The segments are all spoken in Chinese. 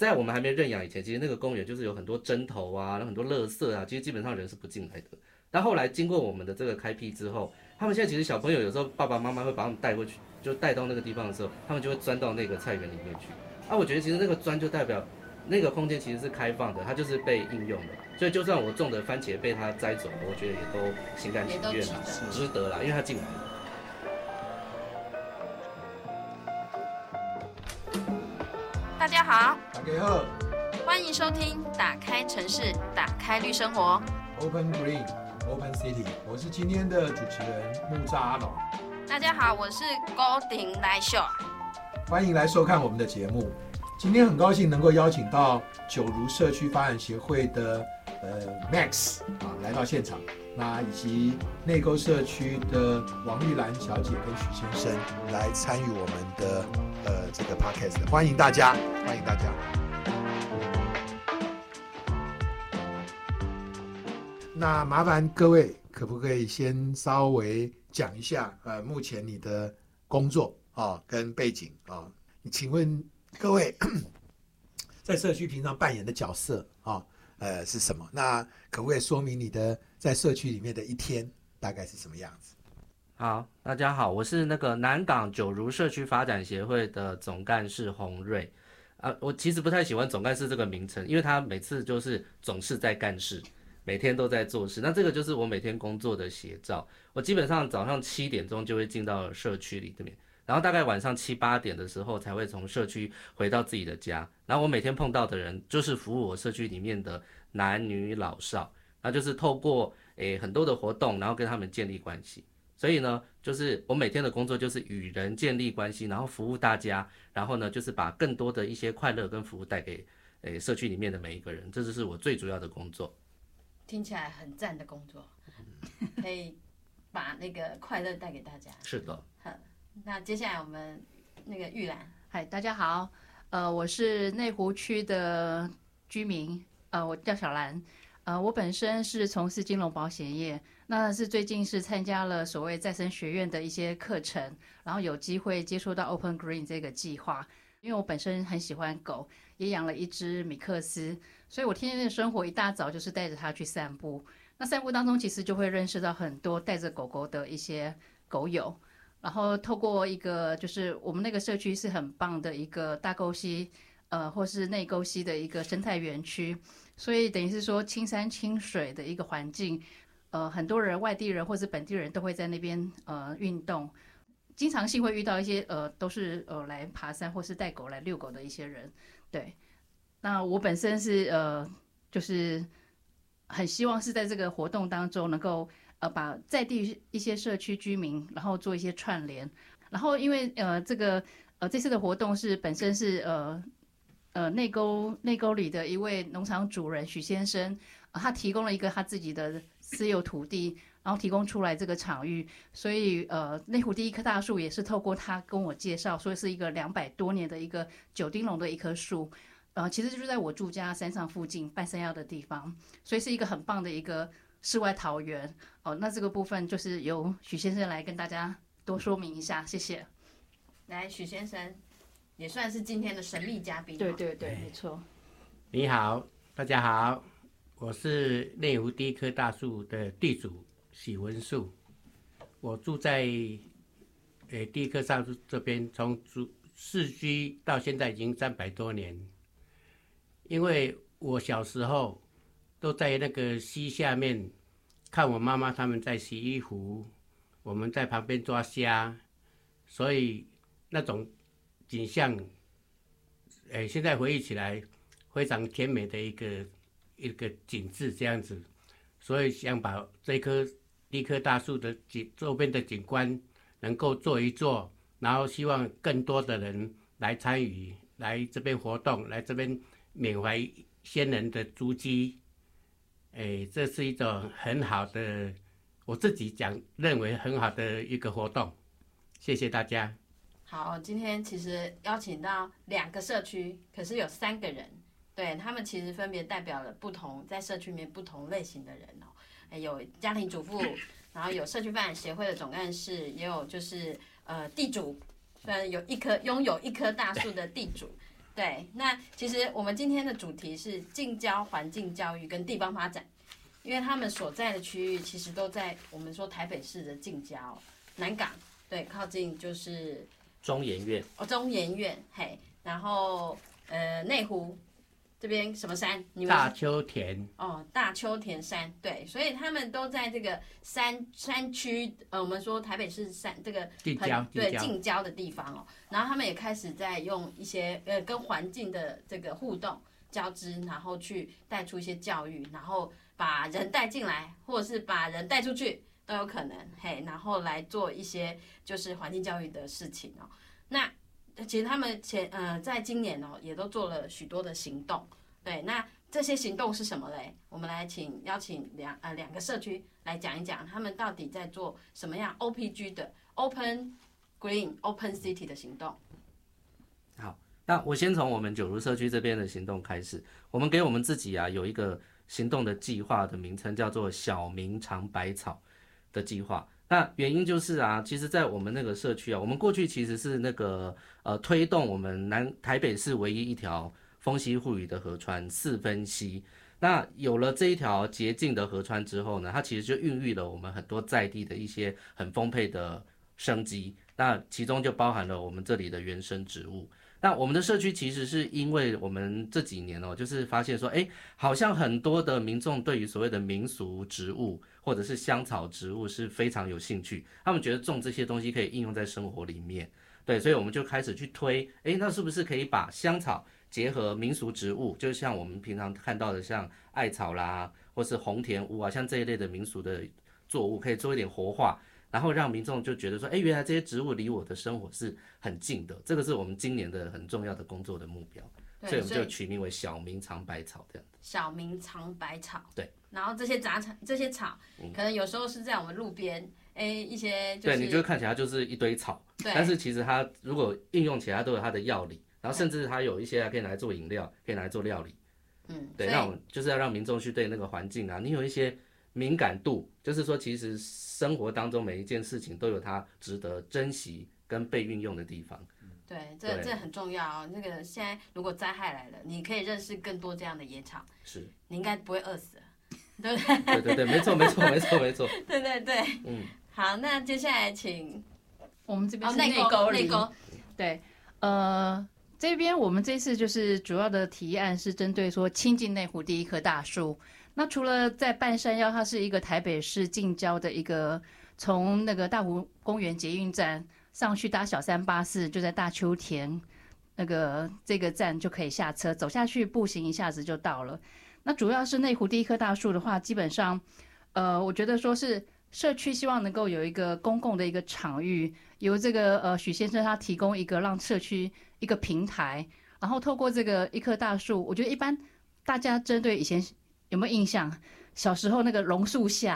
在我们还没认养以前，其实那个公园就是有很多针头啊，然后很多垃圾啊，其实基本上人是不进来的。但后来经过我们的这个开辟之后，他们现在其实小朋友有时候爸爸妈妈会把他们带过去，就带到那个地方的时候，他们就会钻到那个菜园里面去。啊，我觉得其实那个钻就代表那个空间其实是开放的，它就是被应用的。所以就算我种的番茄被它摘走了，我觉得也都心甘情愿啦，值得啦，因为它进来了。好，大家好欢迎收听《打开城市，打开绿生活》。，Open Green Open City，我是今天的主持人木扎阿龙，大家好，我是高鼎来秀。欢迎来收看我们的节目。今天很高兴能够邀请到九如社区发展协会的呃 Max 啊来到现场，那以及内沟社区的王玉兰小姐跟许先生来参与我们的呃这个 Podcast，欢迎大家，欢迎大家。那麻烦各位，可不可以先稍微讲一下呃目前你的工作啊跟背景啊？请问各位 在社区平常扮演的角色啊呃是什么？那可不可以说明你的在社区里面的一天大概是什么样子？好，大家好，我是那个南港九如社区发展协会的总干事洪瑞。啊，我其实不太喜欢总干事这个名称，因为他每次就是总是在干事，每天都在做事。那这个就是我每天工作的写照。我基本上早上七点钟就会进到社区里面，然后大概晚上七八点的时候才会从社区回到自己的家。然后我每天碰到的人就是服务我社区里面的男女老少，那就是透过诶很多的活动，然后跟他们建立关系。所以呢，就是我每天的工作就是与人建立关系，然后服务大家，然后呢，就是把更多的一些快乐跟服务带给诶社区里面的每一个人，这就是我最主要的工作。听起来很赞的工作，可以把那个快乐带给大家。是的，那接下来我们那个玉兰，嗨，大家好，呃，我是内湖区的居民，呃，我叫小兰，呃，我本身是从事金融保险业，那是最近是参加了所谓再生学院的一些课程，然后有机会接触到 Open Green 这个计划，因为我本身很喜欢狗，也养了一只米克斯，所以我天天的生活一大早就是带着它去散步，那散步当中其实就会认识到很多带着狗狗的一些狗友。然后透过一个就是我们那个社区是很棒的一个大沟溪，呃，或是内沟溪的一个生态园区，所以等于是说青山青水的一个环境，呃，很多人外地人或是本地人都会在那边呃运动，经常性会遇到一些呃都是呃来爬山或是带狗来遛狗的一些人，对，那我本身是呃就是很希望是在这个活动当中能够。呃，把在地一些社区居民，然后做一些串联，然后因为呃这个呃这次的活动是本身是呃呃内沟内沟里的一位农场主人许先生，他提供了一个他自己的私有土地，然后提供出来这个场域，所以呃内湖第一棵大树也是透过他跟我介绍，说是一个两百多年的一个九丁龙的一棵树，呃其实就是在我住家山上附近半山腰的地方，所以是一个很棒的一个。世外桃源哦，那这个部分就是由许先生来跟大家多说明一下，谢谢。来，许先生也算是今天的神秘嘉宾。对对对，没错。你好，大家好，我是内湖第一棵大树的地主许文树，我住在呃第一棵大树这边，从住市居到现在已经三百多年，因为我小时候。都在那个溪下面看我妈妈他们在洗衣服，我们在旁边抓虾，所以那种景象，哎，现在回忆起来非常甜美的一个一个景致这样子，所以想把这棵一棵大树的景周边的景观能够做一做，然后希望更多的人来参与，来这边活动，来这边缅怀先人的足迹。哎，这是一种很好的，我自己讲认为很好的一个活动，谢谢大家。好，今天其实邀请到两个社区，可是有三个人，对他们其实分别代表了不同在社区里面不同类型的人哦。有家庭主妇，然后有社区发展协会的总干事，也有就是呃地主，虽然有一棵拥有一棵大树的地主。对，那其实我们今天的主题是近郊环境教育跟地方发展，因为他们所在的区域其实都在我们说台北市的近郊，南港，对，靠近就是中研院。哦中研院，嘿，然后呃内湖这边什么山？你们大秋田。哦，大秋田山，对，所以他们都在这个山山区，呃，我们说台北市山这个近郊对近郊的地方哦，然后他们也开始在用一些呃跟环境的这个互动交织，然后去带出一些教育，然后把人带进来，或者是把人带出去都有可能，嘿，然后来做一些就是环境教育的事情哦。那其实他们前呃在今年哦也都做了许多的行动，对，那这些行动是什么嘞？我们来请邀请两呃两个社区来讲一讲，他们到底在做什么样 OPG 的 Open Green Open City 的行动。好那我先从我们九如社区这边的行动开始，我们给我们自己啊有一个行动的计划的名称叫做“小明尝百草”的计划。那原因就是啊，其实，在我们那个社区啊，我们过去其实是那个呃推动我们南台北市唯一一条风溪护雨的河川四分溪。那有了这一条洁净的河川之后呢，它其实就孕育了我们很多在地的一些很丰沛的生机。那其中就包含了我们这里的原生植物。那我们的社区其实是因为我们这几年哦，就是发现说，哎，好像很多的民众对于所谓的民俗植物或者是香草植物是非常有兴趣，他们觉得种这些东西可以应用在生活里面，对，所以我们就开始去推，哎，那是不是可以把香草结合民俗植物，就像我们平常看到的像艾草啦，或是红田乌啊，像这一类的民俗的作物，可以做一点活化。然后让民众就觉得说，哎，原来这些植物离我的生活是很近的，这个是我们今年的很重要的工作的目标，所以，我们就取名为“小明长百草”这样子。小明尝百草。对。嗯然后这些杂草，这些草，可能有时候是在我们路边，哎，一些就对，是你就看起来就是一堆草，对但是其实它如果应用起来，都有它的药理，然后甚至它有一些还可以拿来做饮料，可以拿来做料理。嗯，对，那我们就是要让民众去对那个环境啊，你有一些敏感度，就是说，其实生活当中每一件事情都有它值得珍惜跟被运用的地方。对，这对这很重要哦。那个现在如果灾害来了，你可以认识更多这样的野草，是，你应该不会饿死了，对不对？对对对，没错没错没错没错。对对 对，嗯，好，那接下来请我们这边哦是内沟里内沟，对，呃，这边我们这次就是主要的提案是针对说亲近内湖第一棵大树。那除了在半山腰，它是一个台北市近郊的一个，从那个大湖公园捷运站上去搭小三八四，就在大秋田那个这个站就可以下车，走下去步行一下子就到了。那主要是内湖第一棵大树的话，基本上，呃，我觉得说是社区希望能够有一个公共的一个场域，由这个呃许先生他提供一个让社区一个平台，然后透过这个一棵大树，我觉得一般大家针对以前有没有印象？小时候那个榕树下，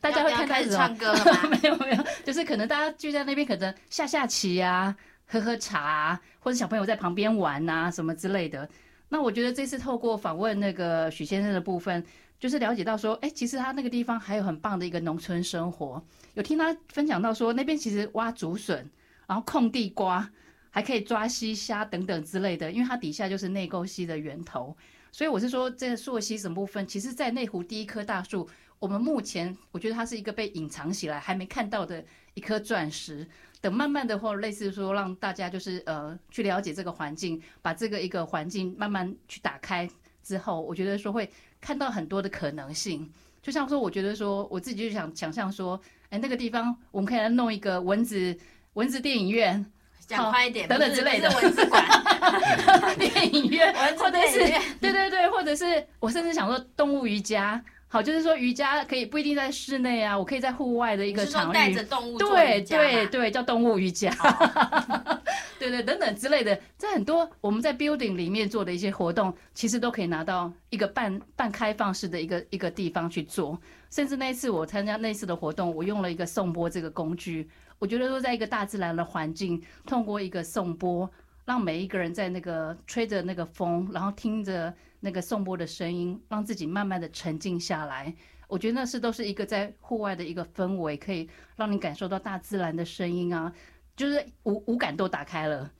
大家会要看到始唱歌了吗？没有没有，就是可能大家聚在那边，可能下下棋啊，喝喝茶啊，或者小朋友在旁边玩啊，什么之类的。那我觉得这次透过访问那个许先生的部分，就是了解到说，哎，其实他那个地方还有很棒的一个农村生活。有听他分享到说，那边其实挖竹笋，然后空地瓜，还可以抓溪虾等等之类的，因为它底下就是内沟溪的源头。所以我是说，这个溯溪什么部分，其实，在内湖第一棵大树，我们目前我觉得它是一个被隐藏起来还没看到的一颗钻石。等慢慢的或类似说让大家就是呃去了解这个环境，把这个一个环境慢慢去打开之后，我觉得说会看到很多的可能性。就像说，我觉得说我自己就想想象说，哎，那个地方我们可以来弄一个蚊子蚊子电影院、讲快一点，等等之类的不是文字馆，电影院，或者是对对对，或者是我甚至想说动物瑜伽，好，就是说瑜伽可以不一定在室内啊，我可以在户外的一你个场域。是说带着，动物做对对对，叫动物瑜伽，对对等等之类的，在很多我们在 building 里面做的一些活动，其实都可以拿到一个半半开放式的一个一个地方去做。甚至那一次我参加那次的活动，我用了一个颂钵这个工具，我觉得说在一个大自然的环境，通过一个颂钵，让每一个人在那个吹着那个风，然后听着那个颂钵的声音，让自己慢慢的沉静下来。我觉得那是都是一个在户外的一个氛围，可以让你感受到大自然的声音啊，就是五五感都打开了。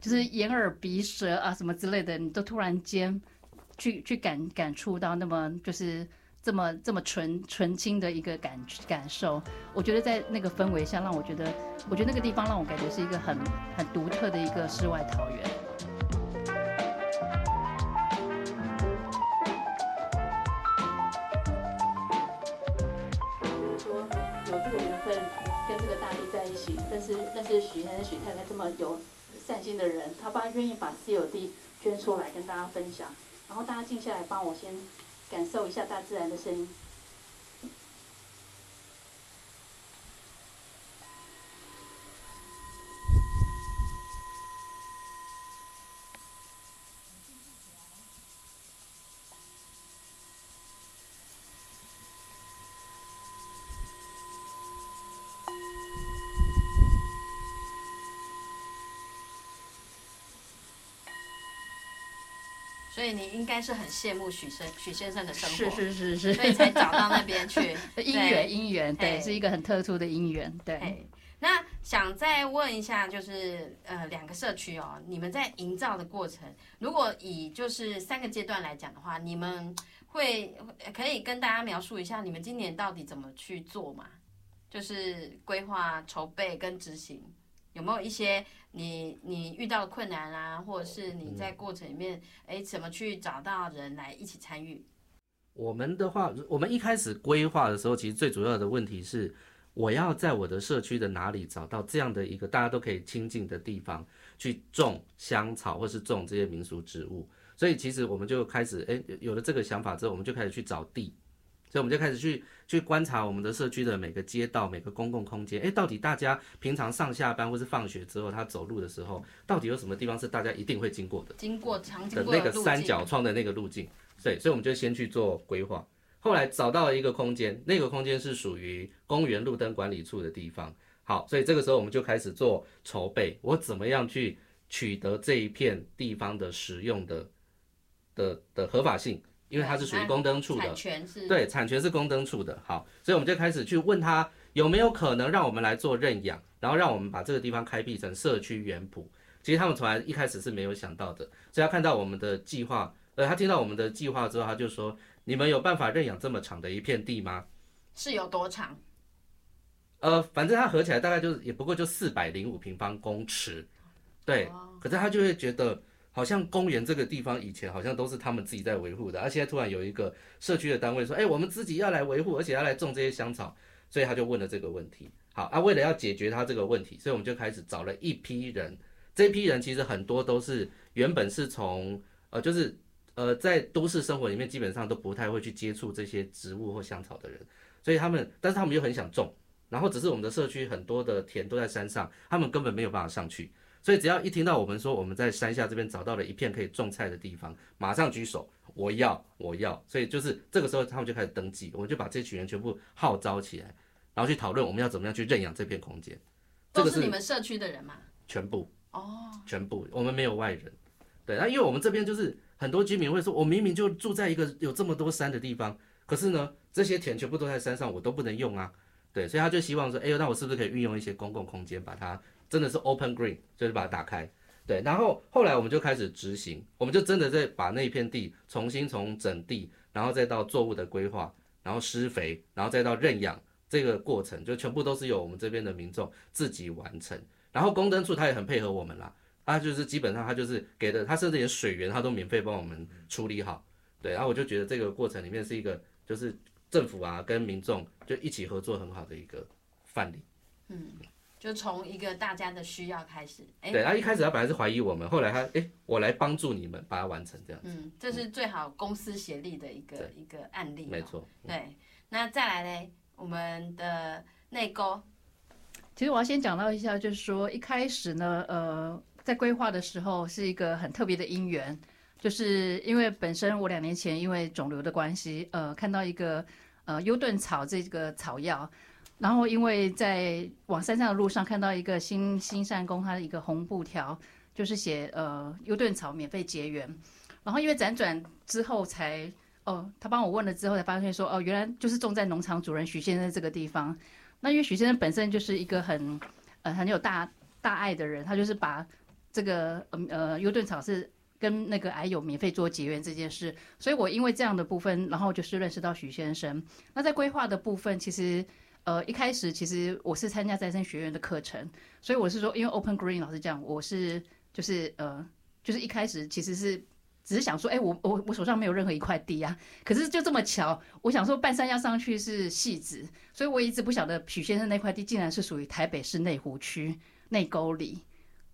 就是眼耳鼻舌啊什么之类的，你都突然间去去感感触到那么就是这么这么纯纯清的一个感感受。我觉得在那个氛围下，让我觉得，我觉得那个地方让我感觉是一个很很独特的一个世外桃源。说有这个缘分跟这个大地在一起，但是但是许先生许太太这么有善心的人，他爸愿意把私有地捐出来跟大家分享，然后大家静下来帮我先感受一下大自然的声音。所以你应该是很羡慕许生许先生的生活，是是是是，所以才找到那边去 姻缘姻缘，对，哎是一个很特殊的姻缘，对。哎，那想再问一下，就是呃，两个社区哦，你们在营造的过程，如果以就是三个阶段来讲的话，你们会可以跟大家描述一下，你们今年到底怎么去做嘛？就是规划、筹备跟执行，有没有一些你你遇到困难啊，或者是你在过程里面，哎，怎么去找到人来一起参与？我们的话，我们一开始规划的时候，其实最主要的问题是，我要在我的社区的哪里找到这样的一个大家都可以亲近的地方，去种香草或是种这些民俗植物。所以其实我们就开始，哎，有了这个想法之后，我们就开始去找地，所以我们就开始去去观察我们的社区的每个街道、每个公共空间，哎，到底大家平常上下班或是放学之后，他走路的时候，到底有什么地方是大家一定会经过的？经过常经的那个三角窗的那个路径，对，所以我们就先去做规划。后来找到了一个空间，那个空间是属于公园路灯管理处的地方。好，所以这个时候我们就开始做筹备，我怎么样去取得这一片地方的使用的的的合法性，因为它是属于公灯处的产，权是对，产权是公灯处的。好，所以我们就开始去问他有没有可能让我们来做认养，然后让我们把这个地方开辟成社区园圃。其实他们从来一开始是没有想到的，所以他看到我们的计划，呃，他听到我们的计划之后，他就说：“你们有办法认养这么长的一片地吗是有多长？？”呃，反正它合起来大概就是也不过就四百零五平方公尺，对。可是他就会觉得，好像公园这个地方以前好像都是他们自己在维护的，而现在突然有一个社区的单位说：“哎，我们自己要来维护，而且要来种这些香草。”所以他就问了这个问题。好啊，为了要解决他这个问题，所以我们就开始找了一批人。这批人其实很多都是原本是从呃，就是呃，在都市生活里面基本上都不太会去接触这些植物或香草的人，所以他们，但是他们又很想种，然后只是我们的社区很多的田都在山上，他们根本没有办法上去，所以只要一听到我们说我们在山下这边找到了一片可以种菜的地方，马上举手，我要，我要，所以就是这个时候他们就开始登记，我们就把这群人全部号召起来，然后去讨论我们要怎么样去认养这片空间，这都个是是你们社区的人吗？全部。哦，全部，我们没有外人。对，那因为我们这边就是很多居民会说，我明明就住在一个有这么多山的地方，可是呢，这些田全部都在山上，我都不能用啊。对，所以他就希望说，哎呦，那我是不是可以运用一些公共空间，把它真的是 open green，就是把它打开。对，然后后来我们就开始执行，我们就真的在把那片地重新从整地，然后再到作物的规划，然后施肥，然后再到认养这个过程，就全部都是由我们这边的民众自己完成。然后公灯处他也很配合我们啦，他就是基本上他就是给的，他甚至连水源他都免费帮我们处理好。对，然后我就觉得这个过程里面是一个就是政府啊跟民众就一起合作很好的一个范例。嗯就从一个大家的需要开始，哎，对，他一开始他本来是怀疑我们，后来他哎我来帮助你们把它完成这样。嗯，这是最好公私协力的一个对一个案例、哦。没错，对，那再来嘞，我们的内沟，其实我要先讲到一下，就是说一开始呢，呃，在规划的时候是一个很特别的因缘，就是因为本身我两年前因为肿瘤的关系，呃，看到一个呃优顿草这个草药，然后因为在往山上的路上看到一个新新善宫它的一个红布条，就是写呃优顿草免费结缘，然后因为辗转之后才哦，他帮我问了之后才发现说哦，原来就是种在农场主人许先生这个地方。那因为许先生本身就是一个很呃很有大大爱的人，他就是把这个呃呃优顿草是跟那个癌友免费做结缘这件事，所以我因为这样的部分，然后就是认识到许先生。那在规划的部分，其实呃一开始其实我是参加再生学院的课程，所以我是说，因为 Open Green 老师讲，我是就是呃就是一开始其实是。只是想说，哎、我我我手上没有任何一块地啊，可是就这么巧，我想说半山腰上去是戏子，所以我一直不晓得许先生那块地竟然是属于台北市内湖区内沟里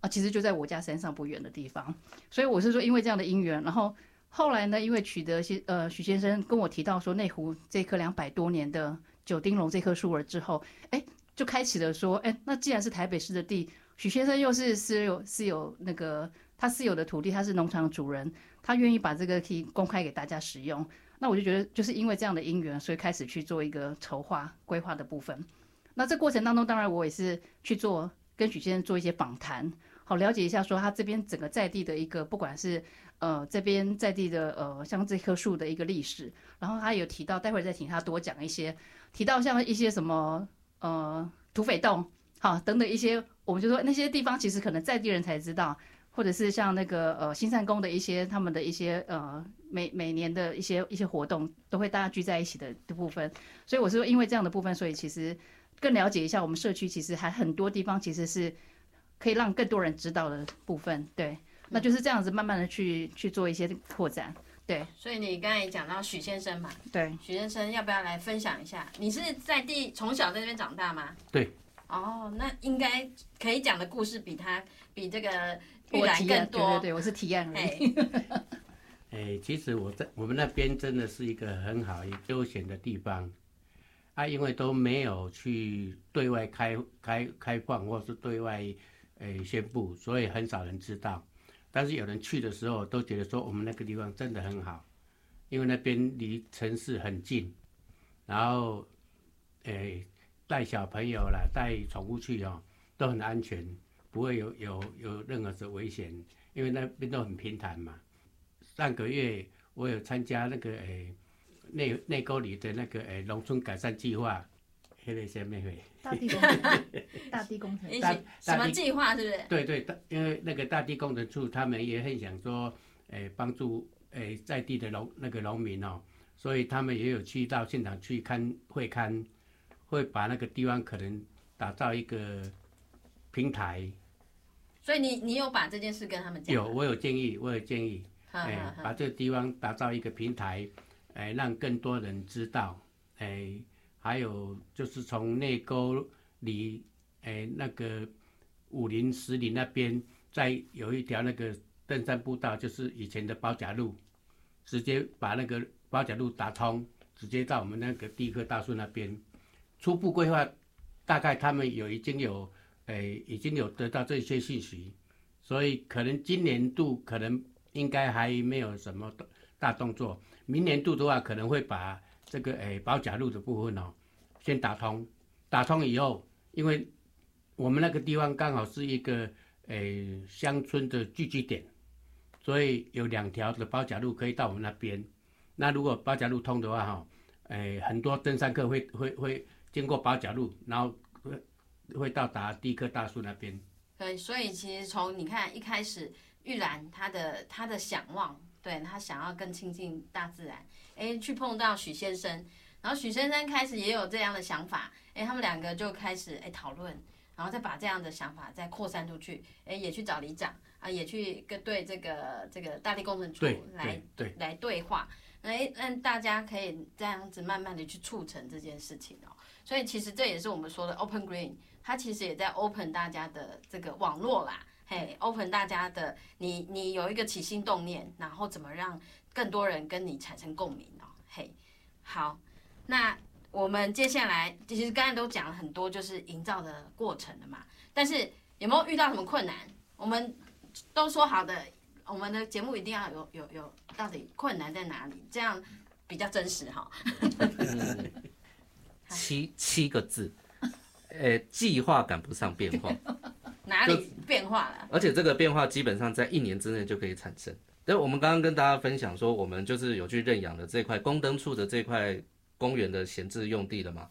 啊，其实就在我家山上不远的地方，所以我是说因为这样的因缘，然后后来呢，因为取得些呃许先生跟我提到说内湖这棵两百多年的九丁龙这棵树儿之后，哎，就开启了说，哎，那既然是台北市的地，许先生又是私有私有那个他私有的土地，他是农场主人。他愿意把这个地公开给大家使用，那我就觉得就是因为这样的因缘，所以开始去做一个筹划规划的部分。那这过程当中，当然我也是去做跟许先生做一些访谈，好了解一下说他这边整个在地的一个，不管是呃这边在地的呃像这棵树的一个历史，然后他有提到，待会再请他多讲一些，提到像一些什么呃土匪洞，好等等一些，我们就说那些地方其实可能在地人才知道。或者是像那个呃新善宫的一些他们的一些呃每每年的一些一些活动，都会大家聚在一起的的部分，所以我是说因为这样的部分，所以其实更了解一下我们社区，其实还很多地方其实是可以让更多人知道的部分，对，那就是这样子慢慢的去去做一些拓展，对。所以你刚才讲到许先生嘛，对，许先生要不要来分享一下？你是在地从小在这边长大吗？对。哦，那应该可以讲的故事比他比这个。我提案，对对对，我是体验而已。哎，其实我在我们那边真的是一个很好、悠闲的地方，啊，因为都没有去对外开开开放，或是对外诶宣布，所以很少人知道。但是有人去的时候，都觉得说我们那个地方真的很好，因为那边离城市很近，然后诶带小朋友啦，带宠物去哦，都很安全。不会有有有任何的危险，因为那边都很平坦嘛。上个月我有参加那个诶内内沟里的那个诶农村改善计划，黑了些妹妹。大地工程，大地工程，大什么计划是不是？对对，因为那个大地工程处他们也很想说，诶帮助诶在地的农那个农民哦，所以他们也有去到现场去看会看，会把那个地方可能打造一个。平台，所以你你有把这件事跟他们讲？有，我有建议，我有建议，哎，把这个地方打造一个平台，哎，让更多人知道，哎，还有就是从内沟里，哎，那个武林石林那边，再有一条那个登山步道，就是以前的包甲路，直接把那个包甲路打通，直接到我们那个第一棵大树那边。初步规划，大概他们有已经有。哎，已经有得到这些信息，所以可能今年度可能应该还没有什么大动作。明年度的话，可能会把这个诶保甲路的部分哦，先打通。打通以后，因为我们那个地方刚好是一个诶乡村的聚集点，所以有两条的保甲路可以到我们那边。那如果保甲路通的话，哈，诶很多登山客会会会经过保甲路，然后。会到达第一棵大树那边。对，所以其实从你看一开始，玉兰她的她的想望，对他想要更亲近大自然，哎，去碰到许先生，然后许先生开始也有这样的想法，哎，他们两个就开始哎讨论，然后再把这样的想法再扩散出去，哎，也去找里长啊，也去跟对这个这个大地工程处来对来对话，哎，让大家可以这样子慢慢的去促成这件事情哦。所以其实这也是我们说的 Open Green。它其实也在 open 大家的这个网络啦，嘿，open 大家的，你你有一个起心动念，然后怎么让更多人跟你产生共鸣哦，嘿，好，那我们接下来其实刚才都讲了很多，就是营造的过程了嘛，但是有没有遇到什么困难？我们都说好的，我们的节目一定要有有有，到底困难在哪里？这样比较真实哈。七七个字。呃，计划赶不上变化，哪里变化了？而且这个变化基本上在一年之内就可以产生。但我们刚刚跟大家分享说，我们就是有去认养的这块宫灯处的这块公园的闲置用地了嘛。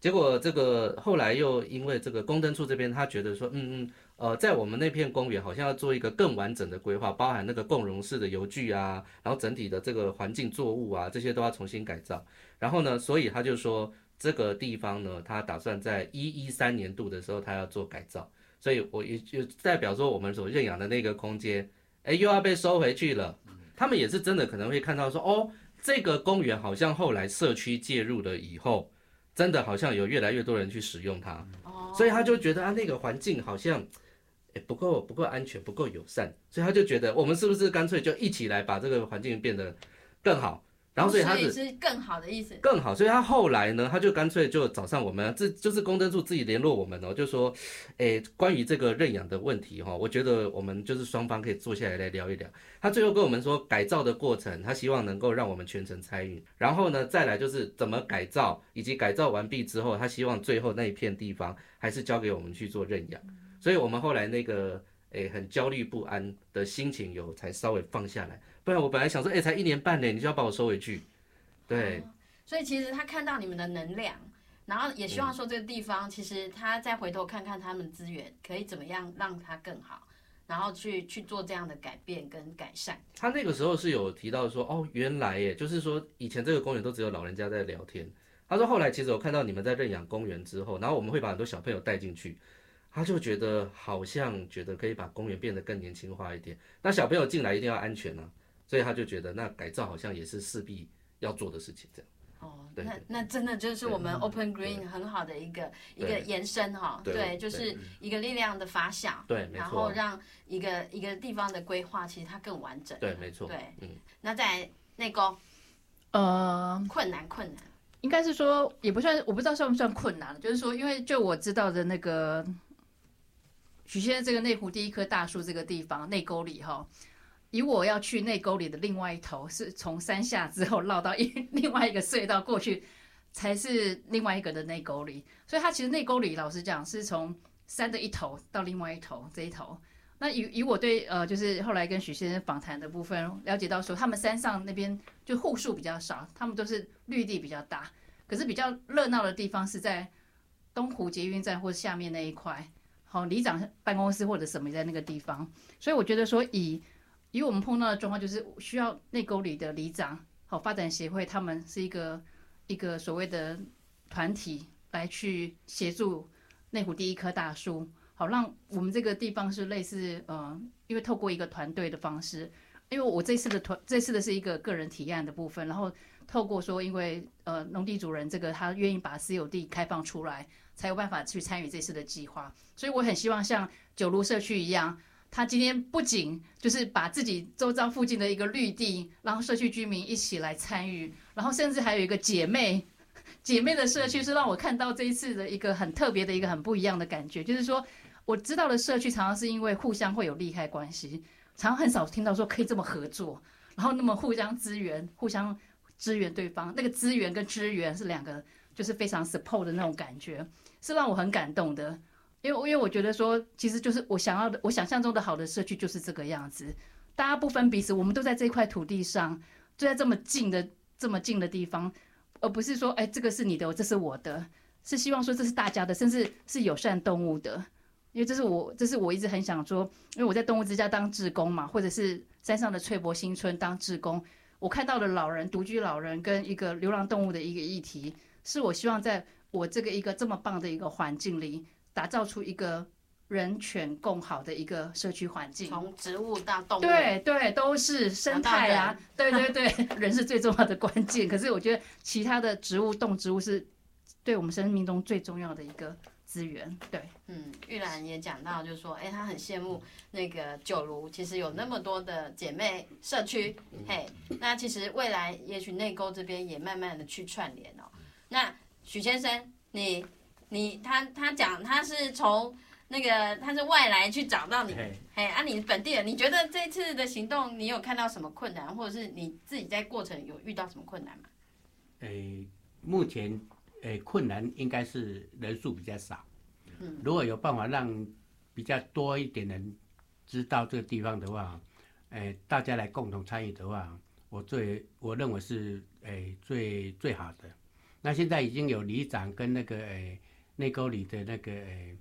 结果这个后来又因为这个宫灯处这边，他觉得说，嗯嗯，呃，在我们那片公园好像要做一个更完整的规划，包含那个共融式的游具啊，然后整体的这个环境作物啊，这些都要重新改造。然后呢，所以他就说这个地方呢，他打算在一一三年度的时候，他要做改造。所以我也就代表说，我们所认养的那个空间，哎，又要被收回去了。他们也是真的可能会看到说，哦，这个公园好像后来社区介入了以后。真的好像有越来越多人去使用它，所以他就觉得啊，那个环境好像，诶不够不够安全，不够友善，所以他就觉得我们是不是干脆就一起来把这个环境变得更好。然后所以他是更好的意思，更好。所以他后来呢，他就干脆就找上我们，这就是公灯处自己联络我们哦，就说，诶，关于这个认养的问题哈，我觉得我们就是双方可以坐下来来聊一聊。他最后跟我们说，改造的过程，他希望能够让我们全程参与。然后呢，再来就是怎么改造，以及改造完毕之后，他希望最后那一片地方还是交给我们去做认养。所以我们后来那个诶很焦虑不安的心情有才稍微放下来。不然我本来想说，哎，才一年半呢，你就要把我收回去，对。所以其实他看到你们的能量，然后也希望说这个地方，其实他再回头看看他们资源可以怎么样让它更好，然后去去做这样的改变跟改善。他那个时候是有提到说，哦，原来耶，就是说以前这个公园都只有老人家在聊天。他说后来其实我看到你们在认养公园之后，然后我们会把很多小朋友带进去，他就觉得好像觉得可以把公园变得更年轻化一点。那小朋友进来一定要安全啊。所以他就觉得，那改造好像也是势必要做的事情，这样。哦，那那真的就是我们 Open Green 很好的一个一个延伸哈，对，就是一个力量的发想，对，然后让一个一个地方的规划其实它更完整，对，没错，对，嗯。那在内沟，呃，困难困难，应该是说也不算，我不知道算不算困难，就是说，因为就我知道的那个许先生这个内湖第一棵大树这个地方内沟里哈。以我要去内沟里的另外一头，是从山下之后绕到一 另外一个隧道过去，才是另外一个的内沟里。所以它其实内沟里，老实讲，是从山的一头到另外一头这一头。那以以我对呃，就是后来跟许先生访谈的部分了解到说，他们山上那边就户数比较少，他们都是绿地比较大，可是比较热闹的地方是在东湖捷运站或下面那一块，好里长办公室或者什么在那个地方。所以我觉得说以以我们碰到的状况，就是需要内沟里的里长、好发展协会，他们是一个一个所谓的团体来去协助内湖第一棵大树，好让我们这个地方是类似呃，因为透过一个团队的方式，因为我这次的团这次的是一个个人体验的部分，然后透过说，因为呃农地主人这个他愿意把私有地开放出来，才有办法去参与这次的计划，所以我很希望像九如社区一样。他今天不仅就是把自己周遭附近的一个绿地，然后社区居民一起来参与，然后甚至还有一个姐妹 姐妹的社区，是让我看到这一次的一个很特别的一个很不一样的感觉。就是说，我知道的社区常常是因为互相会有利害关系，常常很少听到说可以这么合作，然后那么互相支援、互相支援对方。那个资源跟支援是两个，就是非常 support 的那种感觉，是让我很感动的。因为，因为我觉得说，其实就是我想要的，我想象中的好的社区就是这个样子，大家不分彼此，我们都在这块土地上，就在这么近的、这么近的地方，而不是说，哎，这个是你的，这是我的，是希望说这是大家的，甚至是友善动物的，因为这是我，这是我一直很想说，因为我在动物之家当志工嘛，或者是山上的翠柏新村当志工，我看到了老人、独居老人跟一个流浪动物的一个议题，是我希望在我这个一个这么棒的一个环境里。打造出一个人犬共好的一个社区环境，从植物到动物，对对，都是生态啊，对对对，人是最重要的关键。可是我觉得其他的植物、动植物是对我们生命中最重要的一个资源。对，嗯，玉兰也讲到，就是说，哎，她很羡慕那个九如，其实有那么多的姐妹社区，嘿，那其实未来也许内沟这边也慢慢的去串联哦。那许先生，你。你他他讲他是从那个他是外来去找到你，哎啊，你本地人，你觉得这次的行动你有看到什么困难，或者是你自己在过程有遇到什么困难吗？诶，目前诶困难应该是人数比较少，嗯，如果有办法让比较多一点人知道这个地方的话，诶，大家来共同参与的话，我最我认为是诶最最好的。那现在已经有里长跟那个诶内沟里的那个诶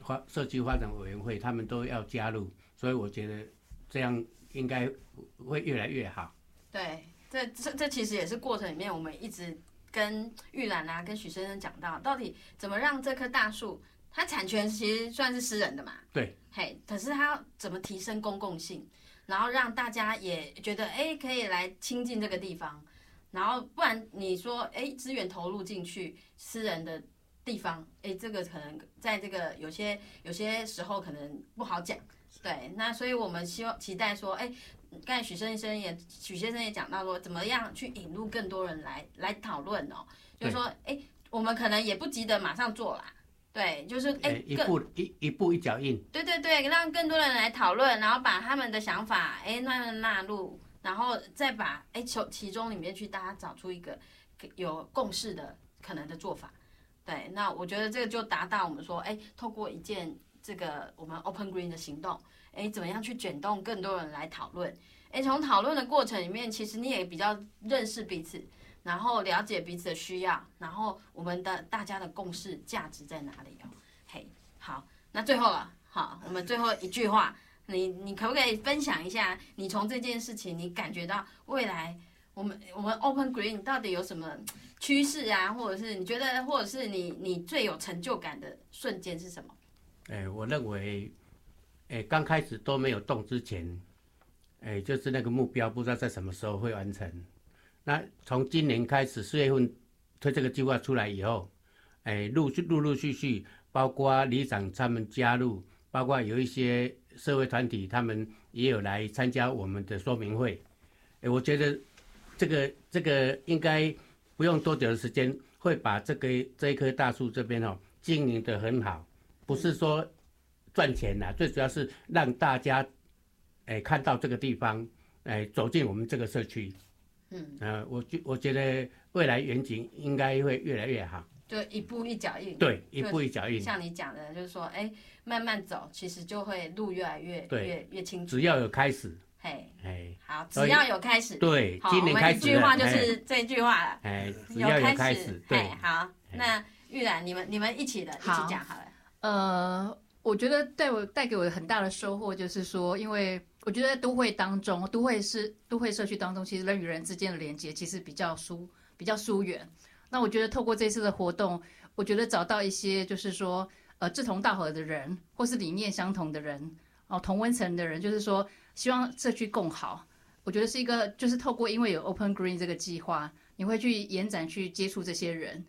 发社区发展委员会，他们都要加入，所以我觉得这样应该会越来越好。对，这这这其实也是过程里面我们一直跟玉兰啊、跟许先生讲到，到底怎么让这棵大树，它产权其实算是私人的嘛，对，嘿，可是它要怎么提升公共性，然后让大家也觉得哎可以来亲近这个地方，然后不然你说哎资源投入进去私人的地方，哎这个可能在这个有些有些时候可能不好讲，对，那所以我们希望期待说哎。刚才许先生也许先生也讲到说，怎么样去引入更多人来来讨论哦，就是说，哎，我们可能也不急得马上做啦，对，就是哎，诶一步一一步一脚印。对对对，让更多人来讨论，然后把他们的想法哎慢慢纳入，然后再把哎从其中里面去大家找出一个有共识的可能的做法。对，那我觉得这个就达到我们说，哎，透过一件这个我们 Open Green 的行动，哎，怎么样去卷动更多人来讨论？哎，从讨论的过程里面，其实你也比较认识彼此，然后了解彼此的需要，然后我们的大家的共识价值在哪里哦？嘿，好，那最后了，好，我们最后一句话，你你可不可以分享一下，你从这件事情，你感觉到未来我们我们 Open Green 到底有什么趋势啊，或者是你觉得，或者是你你最有成就感的瞬间是什么？哎，我认为，哎，刚开始都没有动之前。哎，就是那个目标，不知道在什么时候会完成。那从今年开始，四月份推这个计划出来以后，哎，陆续陆陆续续，包括里长他们加入，包括有一些社会团体，他们也有来参加我们的说明会。哎，我觉得这个这个应该不用多久的时间，会把这个这一棵大树这边哦经营的很好，不是说赚钱呐，最主要是让大家。哎，看到这个地方，哎，走进我们这个社区，嗯，呃，我觉我觉得未来远景应该会越来越好，就一步一脚印，对，一步一脚印。像你讲的，就是说，哎，慢慢走，其实就会路越来越越越清楚。只要有开始，嘿，哎，好，只要有开始，对，今年开始，一句话就是这一句话了，哎，只要有开始，对，好，那玉兰，你们你们一起的，一起讲好了。呃，我觉得带我带给我很大的收获就是说，因为。我觉得都会当中，都会是都会社区当中，其实人与人之间的连接其实比较疏比较疏远。那我觉得透过这次的活动，我觉得找到一些就是说呃志同道合的人，或是理念相同的人，哦同温层的人，就是说希望社区更好。我觉得是一个就是透过因为有 Open Green 这个计划，你会去延展去接触这些人，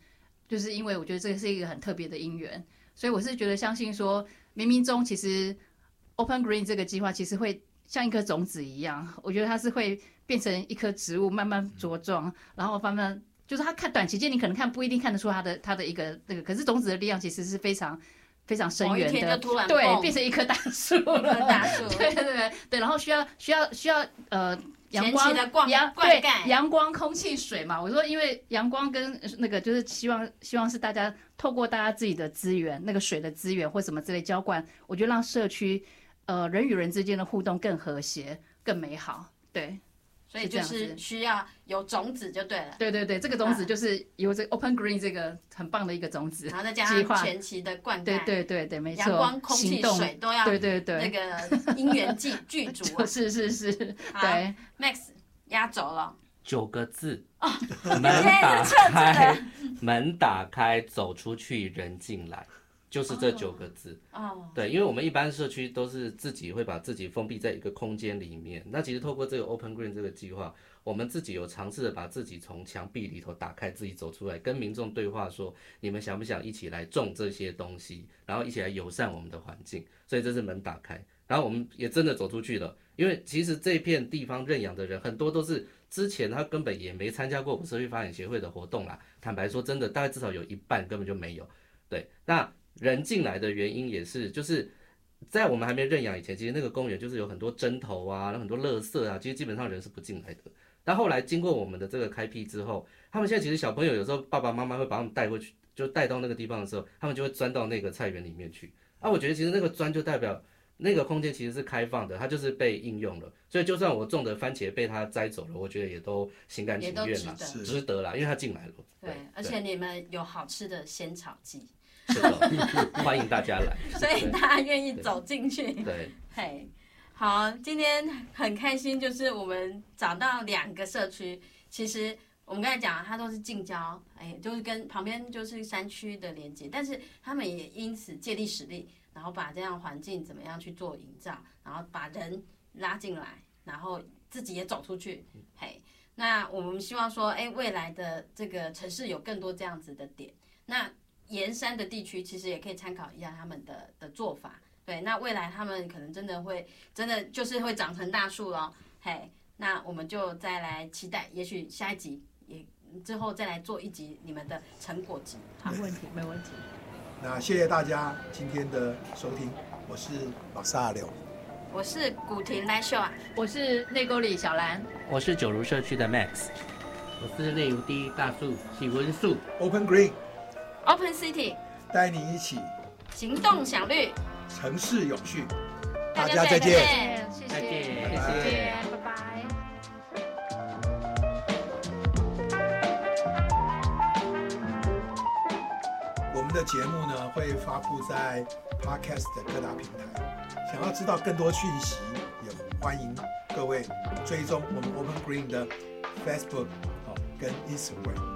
就是因为我觉得这个是一个很特别的因缘，所以我是觉得相信说冥冥中其实 Open Green 这个计划其实会。像一颗种子一样，我觉得它是会变成一棵植物，慢慢茁壮，然后慢慢就是它看短期间你可能看不一定看得出它的它的一个那个，可是种子的力量其实是非常非常深远的，对，变成一棵大树 了，大树，对对对对，然后需要需要需要呃阳光阳对阳光空气水嘛，我说因为阳光跟那个就是希望希望是大家透过大家自己的资源，那个水的资源或什么之类浇灌，我觉得让社区。呃，人与人之间的互动更和谐、更美好，对，所以就是需要有种子就对了。对对对，这个种子就是有这 Open Green 这个很棒的一个种子，然后再加上前期的灌溉，对对对对，没错，阳光、空气、水都要，对对对，那个因缘具具 足啊，是是是，对，Max 压轴了，九个字，门 打开，门打开，走出去，人进来。就是这九个字哦，对，因为我们一般社区都是自己会把自己封闭在一个空间里面。那其实透过这个 Open Green 这个计划，我们自己有尝试的把自己从墙壁里头打开，自己走出来，跟民众对话，说你们想不想一起来种这些东西，然后一起来友善我们的环境。所以这是门打开，然后我们也真的走出去了。因为其实这片地方认养的人很多都是之前他根本也没参加过我们社区发展协会的活动啦。坦白说，真的大概至少有一半根本就没有。对，那。人进来的原因也是，就是在我们还没认养以前，其实那个公园就是有很多针头啊，很多垃圾啊，其实基本上人是不进来的。但后来经过我们的这个开辟之后，他们现在其实小朋友有时候爸爸妈妈会把他们带过去，就带到那个地方的时候，他们就会钻到那个菜园里面去。啊，我觉得其实那个钻就代表那个空间其实是开放的，它就是被应用了，所以就算我种的番茄被它摘走了，我觉得也都心甘情愿啦，也都值得。是值得啦，因为它进来了。对，而且你们有好吃的仙草鸡，欢迎大家来。所以大家愿意走进去。对，嘿，好，今天很开心，就是我们找到两个社区，其实我们刚才讲，它都是近郊，哎，就是跟旁边就是山区的连接，但是他们也因此借力使力，然后把这样环境怎么样去做营造，然后把人拉进来，然后自己也走出去，嘿，那我们希望说，哎，未来的这个城市有更多这样子的点，那沿山的地区其实也可以参考一下他们的的做法。对，那未来他们可能真的会，真的就是会长成大树咯。嘿，那我们就再来期待，也许下一集也之后再来做一集你们的成果集。好没，问题，没问题。那谢谢大家今天的收听，我是马萨柳。我是古亭来秀啊，我是内沟里小兰，我是九如社区的 Max。我是内湖第一大树喜文树，Open Green Open City 带你一起行动享绿，城市永续，大大家家再见。再见谢谢，再见谢谢谢，拜拜。我们的节目呢会发布在 Podcast 的各大平台。想要知道更多讯息，也欢迎各位追踪我们 Open Green 的 Facebook 好跟 Instagram。